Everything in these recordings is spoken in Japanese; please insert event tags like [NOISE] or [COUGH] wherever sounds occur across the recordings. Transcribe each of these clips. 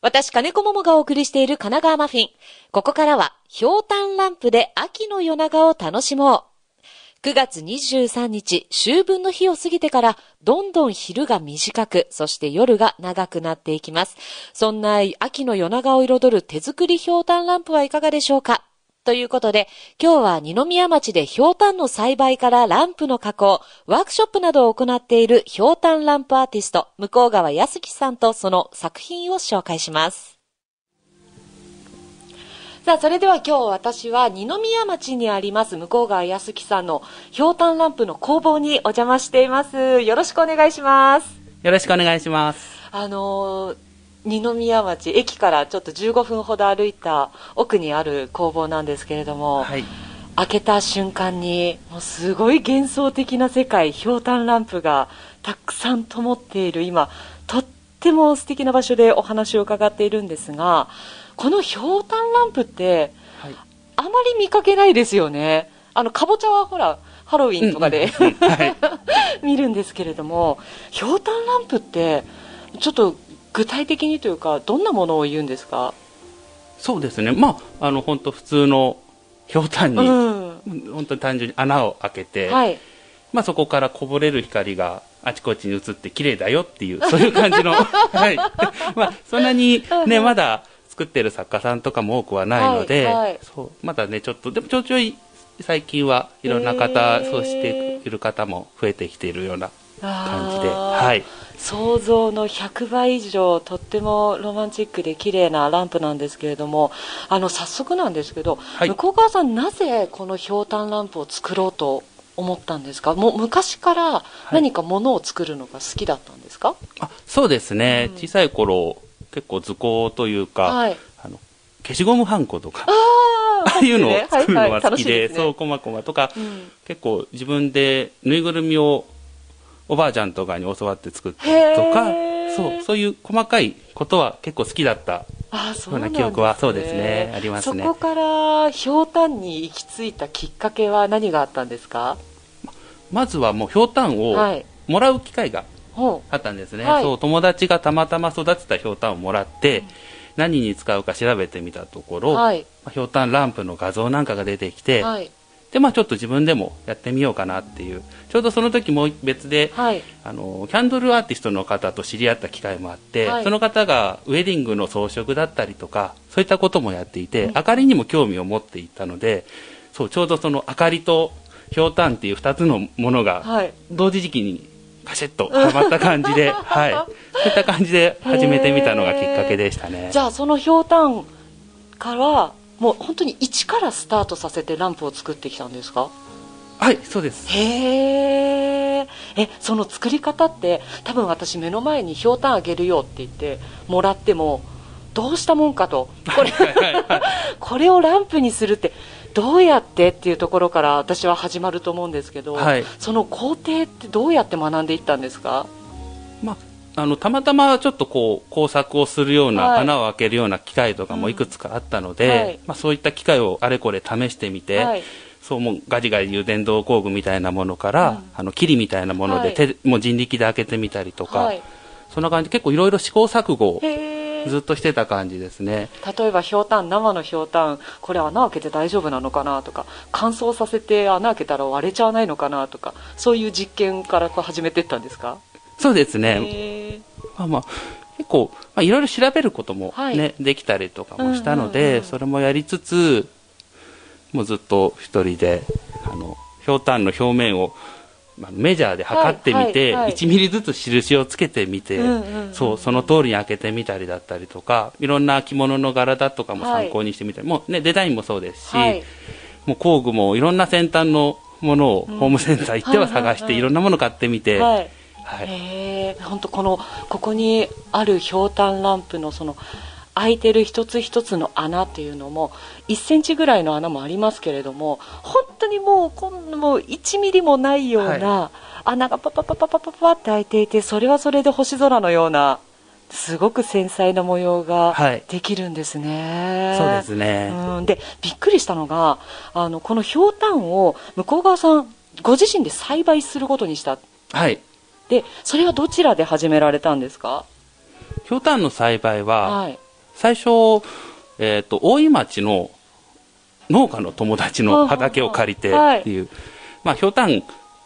私、金子桃がお送りしている神奈川マフィン。ここからは、ひょうたんランプで秋の夜長を楽しもう。9月23日、秋分の日を過ぎてから、どんどん昼が短く、そして夜が長くなっていきます。そんな秋の夜長を彩る手作りひょうたんランプはいかがでしょうか？ということで、今日は二宮町でひょうたんの栽培からランプの加工、ワークショップなどを行っているひょうたんランプアーティスト、向川康樹さんとその作品を紹介します。さあ、それでは今日私は二宮町にあります向川康樹さんのひょうたんランプの工房にお邪魔しています。よろしくお願いします。よろしくお願いします。あのー、二宮町、駅からちょっと15分ほど歩いた奥にある工房なんですけれども、はい、開けた瞬間に、もうすごい幻想的な世界、ひょうたんランプがたくさん灯っている今、とっても素敵な場所でお話を伺っているんですが、このひょうたんランプって、はい、あまり見かけないですよね。あの、かぼちゃはほら、ハロウィンとかで、見るんですけれども、ひょうたんランプって、ちょっと具体的にというか、どんなものを言うんですか？そうですね。まあ、あの、本当普通のひょうたんに、うん、本当に単純に穴を開けて、はい、まあそこからこぼれる光があちこちに映って綺麗だよっていう、そういう感じの、[LAUGHS] はい。まあ、そんなにね、まだ作ってる作家さんとかも多くはないので、はいはい、そうまだねちょっとでもちょいちょい最近はいろんな方そうしている方も増えてきているような感じで、はい、想像の100倍以上とってもロマンチックで綺麗なランプなんですけれどもあの早速なんですけど、はい、向川さんなぜこのひょうたんランプを作ろうと思ったんですか？もう昔から何かものを作るのが好きだったんですか、はい、あそうですね、うん、小さい頃結構図工というか、はい、あの消しゴムはんことか [LAUGHS] ああいうのを作るのが好きで、はいはいね、そうこまこまとか、うん、結構自分でぬいぐるみをおばあちゃんとかに教わって作ったりとかそうそういう細かいことは結構好きだったあそうような記憶はそうですね。ありますね。そこからひょうたんに行き着いたきっかけは何があったんですか？まずはもうひょうたんをもらう機会があったんですね、はい、そう友達がたまたま育てたひょうたんをもらって、うん、何に使うか調べてみたところ、はい、ひょうたんランプの画像なんかが出てきて、はい、でまあちょっと自分でもやってみようかなっていう。ちょうどその時も別で、はい、あのキャンドルアーティストの方と知り合った機会もあって、はい、その方がウェディングの装飾だったりとかそういったこともやっていて、うん、明かりにも興味を持っていたのでそうちょうどその明かりとひょうたんっていう2つのものが同時時期にカシッとはまった感じで、[LAUGHS] はい、そういった感じで始めてみたのがきっかけでしたね。じゃあそのひょうたんからもう本当に一からスタートさせてランプを作ってきたんですか？はいそうです。へええその作り方って多分私目の前にひょうたんあげるよって言ってもらってもどうしたもんかと。これ [LAUGHS] これをランプにするってどうやってっていうところから私は始まると思うんですけど、はい、その工程ってどうやって学んでいったんですか、まあ、あのたまたまちょっとこう工作をするような、はい、穴を開けるような機械とかもいくつかあったので、うんはい、まあ、そういった機械をあれこれ試してみて、そうもうガジガジいう電動工具みたいなものから、うん、あの霧みたいなもので手、もう人力で開けてみたりとか、そんな感じで結構いろいろ試行錯誤をずっとしてた感じですね。例えばひょうたん生のひょうたんこれ穴開けて大丈夫なのかなとか乾燥させて穴開けたら割れちゃわないのかなとかそういう実験からこう始めていったんですか？そうですね。まあまあ結構、まあ、いろいろ調べることもね、はい、できたりとかもしたので、うんうんうん、それもやりつつもうずっと一人であのひょうたんの表面をメジャーで測ってみて、はいはい、1ミリずつ印をつけてみて、そうその通りに開けてみたりだったりとかいろんな着物の柄だとかも参考にしてみたり、はい、もうね、デザインもそうですし、はい、もう工具もいろんな先端のものをホームセンター行っては探して、いろんなもの買ってみて。はいはい、本当このここにあるひょうたんランプのその開いてる一つ一つの穴っていうのも1センチぐらいの穴もありますけれども本当にもうこんもう1ミリもないような穴がパパパパパパパって開いていてそれはそれで星空のようなすごく繊細な模様ができるんですね。はい、そうですね。うん、でびっくりしたのがあのこのひょうたんを向こう側さんご自身で栽培することにした。はい。でそれはどちらで始められたんですか？ひょうたんの栽培は、はい、最初、えっ、ー、と、大井町の農家の友達の畑を借りてっていう、はい、まあ、ひょうたん、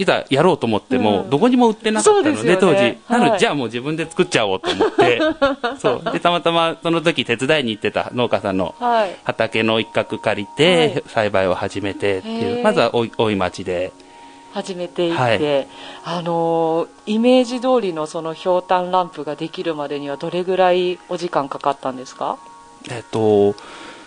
いざやろうと思っても、どこにも売ってなかったので、当時。なので、じゃあもう自分で作っちゃおうと思って、[LAUGHS] そう。で、たまたまその時手伝いに行ってた農家さんの畑の一角借りて、栽培を始めてっていう、まずは大井町で。始めていって、はい、あのイメージ通りのそのひょうたんランプができるまでにはどれぐらいお時間かかったんですか？えっと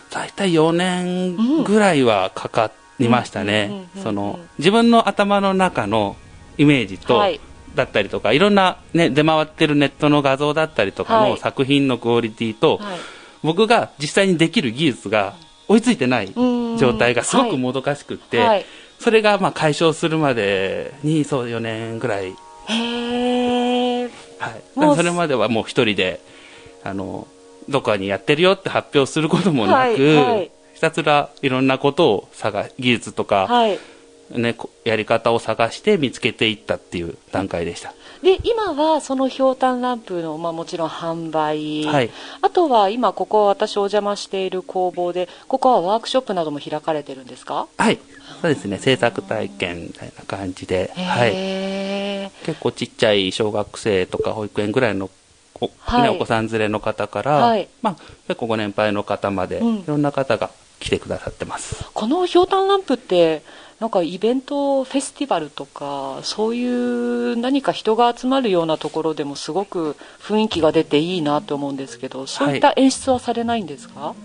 大体4年ぐらいはかかりましたね。その自分の頭の中のイメージと、はい、だったりとかいろんな、ね、出回ってるネットの画像だったりとかの作品のクオリティと、はい、僕が実際にできる技術が追いついてない状態がすごくもどかしくって、はい、それがまあ解消するまでにそう4年ぐらい。へえ、はい、それまではもう一人であのどこかにやってるよって発表することもなく、はいはい、ひたすらいろんなことを探技術とか、はい、ね、やり方を探して見つけていったっていう段階でした。で今はそのひょうたんランプの、まあ、もちろん販売、はい、あとは今ここ私お邪魔している工房でここはワークショップなども開かれてるんですか？はいそうですね制作体験みたいな感じで、はい、結構ちっちゃい小学生とか保育園ぐらいのお,、はい、ね、お子さん連れの方から、はい、まあ、結構ご年配の方まで、いろんな方が来てくださってます。このひょうたんランプってなんかイベントフェスティバルとかそういう何か人が集まるようなところでもすごく雰囲気が出ていいなと思うんですけどそういった演出はされないんですか、はい、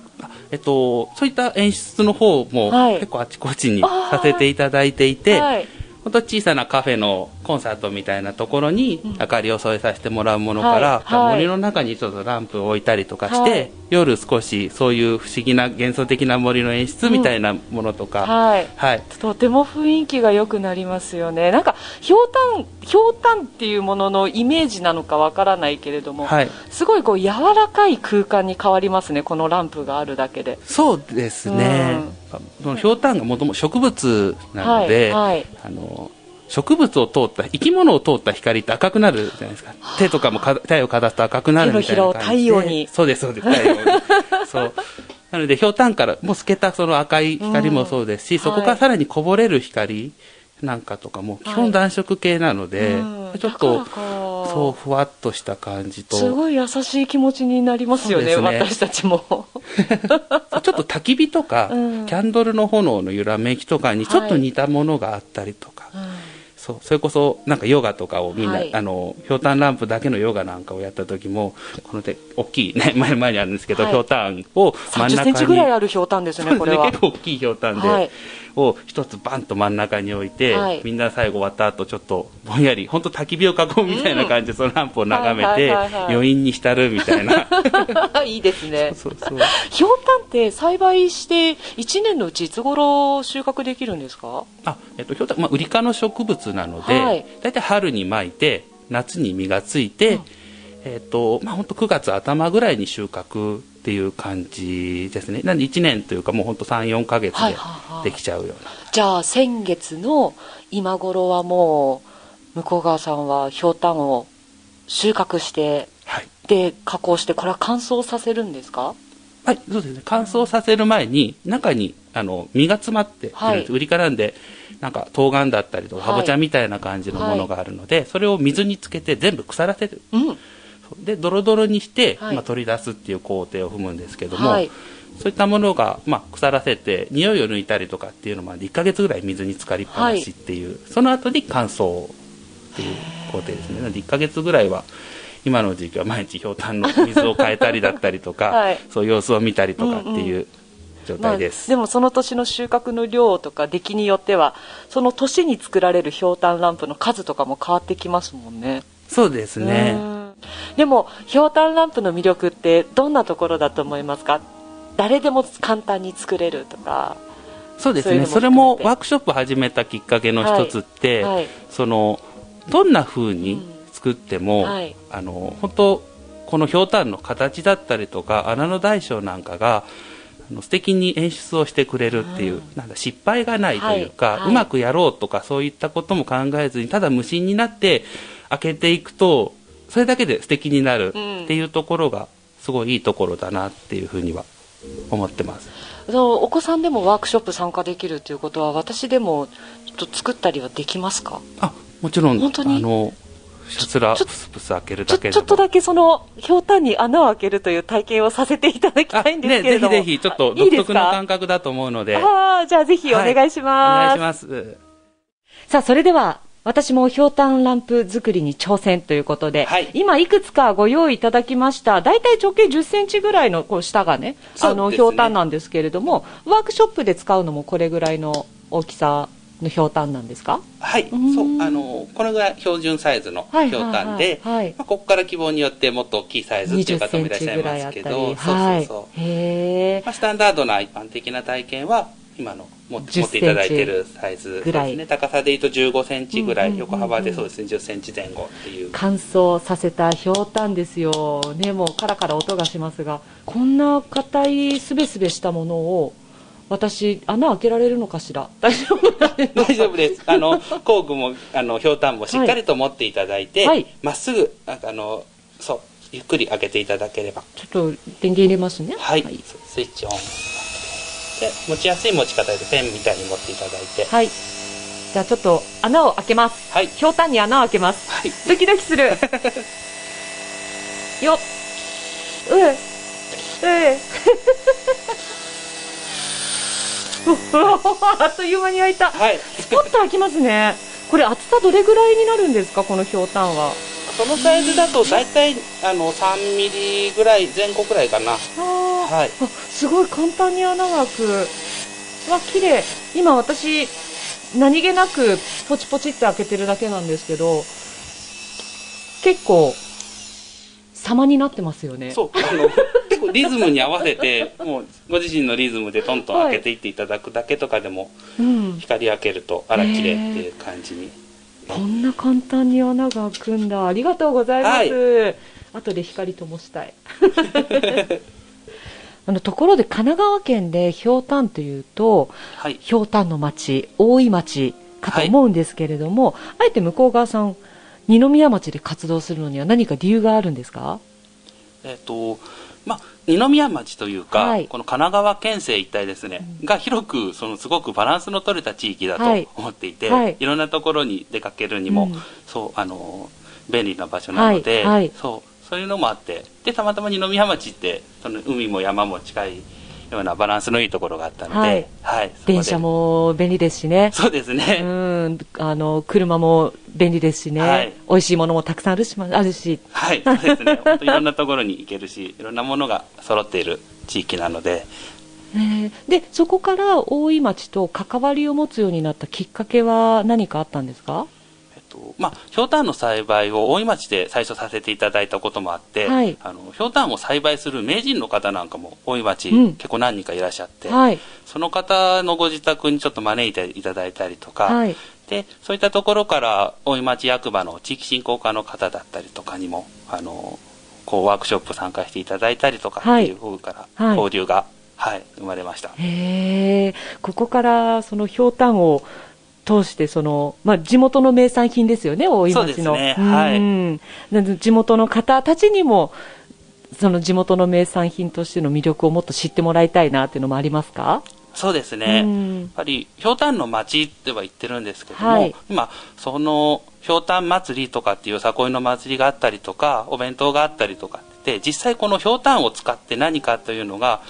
えっと、そういった演出の方も結構あちこちにさせていただいていて、はい本当小さなカフェのコンサートみたいなところに明かりを添えさせてもらうものから、はいはい、森の中にちょっとランプを置いたりとかして、はい、夜少しそういう不思議な幻想的な森の演出みたいなものとか、うん、はい、はい、とても雰囲気が良くなりますよね。なんかひょうたんひょうたんっていうもののイメージなのかわからないけれども、はい、すごいこう柔らかい空間に変わりますねこのランプがあるだけで。そうですね、うん、ひょうたんがもともと植物なので、はいはい、あの植物を通った生き物を通った光って赤くなるじゃないですか。手とかも太陽かざすと赤くなるみたいな感じで。太陽に。そうですそうです。太陽にそう。なのでひょうたんからもう透けたその赤い光もそうですし、うん、そこからさらにこぼれる光なんかとかも基本暖色系なので、はい、ちょっとそうふわっとした感じと。すごい優しい気持ちになりますよね、ね、私たちも。[LAUGHS] ちょっと焚き火とか、うん、キャンドルの炎の揺らめきとかにちょっと似たものがあったりとか、はいそれこそなんかヨガとかをみんな、はい、あのひょうたんランプだけのヨガなんかをやった時もこの手大きいね [LAUGHS] 前前にあるんですけど、はい、ひょうたんを真ん中に30センチぐらいあるひょうたんですねこれは。結構大きいひょうたんで、はい。を一つバンと真ん中に置いて、はい、みんな最後終わった後ちょっとぼんやり本当焚き火を囲むみたいな感じで、そのランプを眺めて、余韻に浸るみたいな。[LAUGHS] いいですね。[LAUGHS] そうそうひょうたんって栽培して1年のうちいつ頃収穫できるんですか？あ、えっと、ひょうたん、まあ、ウリ科の植物なので、はい、大体春にまいて夏に実がついて、うんえっ、ー、と、まあ、本当9月頭ぐらいに収穫っていう感じですね。なんで1年というかもう本当3、4か月でできちゃうような。はいはい、じゃあ先月の今頃はもう、向川さんはひょうたんを収穫して、はい、で、加工して、これは乾燥させるんですか？はい、そうですね。乾燥させる前に、中に、あの、実が詰まって売りからんで、なんか、冬瓜だったりとか、かぼちゃみたいな感じのものがあるので、はい、それを水につけて全部腐らせる。うん。でドロドロにして、はい、まあ、取り出すっていう工程を踏むんですけども、はい、そういったものが、まあ、腐らせて匂いを抜いたりとかっていうのまで1か月ぐらい水に浸かりっぱなしっていう、はい、その後に乾燥っていう工程ですね。なので1か月ぐらいは今の時期は毎日ひょうたんの水を変えたりだったりとか、[LAUGHS] そういう様子を見たりとかっていう。状態です、まあ、でもその年の収穫の量とか出来によってはその年に作られるひょうたんランプの数とかも変わってきますもんね。そうですね。でもひょうたんランプの魅力ってどんなところだと思いますか？誰でも簡単に作れるとかそうですね。それもワークショップ始めたきっかけの一つって、はい。はい、そのどんなふうに作っても、うんはい、あの本当このひょうたんの形だったりとか穴の大小なんかがあの素敵に演出をしてくれるっていう、うん、なんだ失敗がないというか、うまくやろうとかそういったことも考えずにただ無心になって開けていくとそれだけで素敵になるっていうところがすごいいいところだなっていうふうには思ってます。お子さんでもワークショップ参加できるということは私でもちょっと作ったりはできますか？あもちろん本当に？あのひたすらプスプス開けるだけちょっとだけそのひょうたんに穴を開けるという体験をさせていただきたいんですけれども、ね、ぜひぜひちょっと独特の感覚だと思うので。ああじゃあぜひお願いします、はい、お願いします。さあそれでは私もひょうたんランプ作りに挑戦ということで、はい、今いくつかご用意いただきました。大体直径10センチぐらいのこう下がね、あの、ひょうたんなんですけれども、ワークショップで使うのもこれぐらいの大きさのひょうたんなんですか？はい、そうあのこのぐらい標準サイズのひょうたんで、まあ、ここから希望によってもっと大きいサイズっていう方もいらっしゃいますけど、そうそうそう。へまあ、スタンダードな一般的な体験は今の持って持っていただいてるサイズですね。高さでいうと15センチぐらい、横幅でそうですね。10センチ前後っていう。乾燥させたひょうたんですよ。ねもうカラカラ音がしますがこんな硬いすべすべしたものを私穴開けられるのかしら？[LAUGHS] 大丈夫大丈夫です。あの工具もあのひょうたんもしっかりと持っていただいてま、はい、っすぐあのそうゆっくり開けていただければ。ちょっと電源入れますね。はい、はい、スイッチオン。で持ちやすい持ち方でペンみたいに持っていただいて。はい。じゃあちょっと穴を開けます。はい。ひょうたんに穴を開けます。はい。ドキドキする。よっ。うえ。うえ [LAUGHS] あっという間に開いた、はい、スポッと開きますね。これ厚さどれぐらいになるんですか？このひょうたんは。そのサイズだと大体あの3ミリぐらい前後くらいかな。はい、すごい簡単に穴が開く。わ綺麗。今私何気なくポチポチって開けてるだけなんですけど結構様になってますよね。そうあの結構リズムに合わせてもうご自身のリズムでトントン開けていっていただくだけとかでも、はい、光開けるとあら綺麗っていう感じに、こんな簡単に穴が開くんだ。ありがとうございます、はい、後で光灯したい。[LAUGHS] あのところで神奈川県でひょうたんというと、はい、ひょうたんの町大井町かと思うんですけれども、はい、あえて向こう側さん二宮町で活動するのには何か理由があるんですか？えっ、とまあ、二宮町というか、はい、この神奈川県政一帯ですね、うん、が広くそのすごくバランスの取れた地域だと思っていて、はい、いろんなところに出かけるにも、うん、そうあの便利な場所なので、はい、そうそういうのもあってでたまたま二宮町ってその海も山も近いようなバランスのいいところがあったので、はい、はい、電車も便利ですしね。そうですね。うん、あの車も便利ですしね。はい、美味しいものもたくさんあるし、あるし。はい、そうですね。[LAUGHS] 本当いろんなところに行けるし、いろんなものが揃っている地域なので。えー、でそこから大井町と関わりを持つようになったきっかけは何かあったんですか？とまあ、ひょうたんの栽培を大井町で最初させていただいたこともあって、はい、あのひょうたんを栽培する名人の方なんかも大井町、うん、結構何人かいらっしゃって、はい、その方のご自宅にちょっと招いていただいたりとか、はい、でそういったところから大井町役場の地域振興課の方だったりとかにもあのこうワークショップ参加していただいたりとかっていう方から交流が、はい生まれました。へえここからそのひょうたんを通してその、まあ、地元の名産品ですよね大井町の、ねはい、地元の方たちにもその地元の名産品としての魅力をもっと知ってもらいたいなっていうのもありますか？そうですね、うん、やっぱりひょうたんの町っては言ってるんですけども、はい、今そのひょうたん祭りとかっていうさいの祭りがあったりとかお弁当があったりとかって実際このひょうたんを使って何かというのが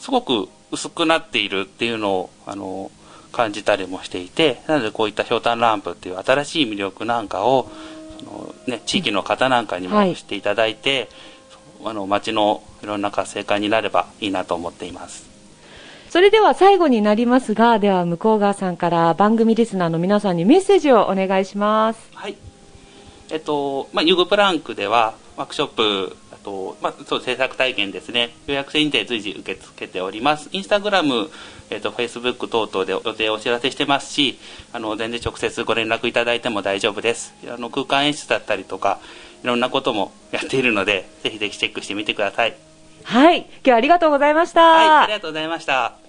すごく薄くなっているっていうのをあの感じたりもしていてなのでこういったひょうたんランプっていう新しい魅力なんかをその、ね、地域の方なんかにも知っていただいて、はい、あの町のいろんな活性化になればいいなと思っています。それでは最後になりますが、では向こう側さんから番組リスナーの皆さんにメッセージをお願いします。はい。えっと、まあ、ユグプランクでは、ワークショップと、まあ、そう制作体験ですね。予約制にて随時受け付けております。インスタグラム、えーと、フェイスブック等々で予定をお知らせしてますしあの全然直接ご連絡いただいても大丈夫です。あの空間演出だったりとかいろんなことも [LAUGHS] やっているのでぜひぜひチェックしてみてください。はい。今日はありがとうございました。はいありがとうございました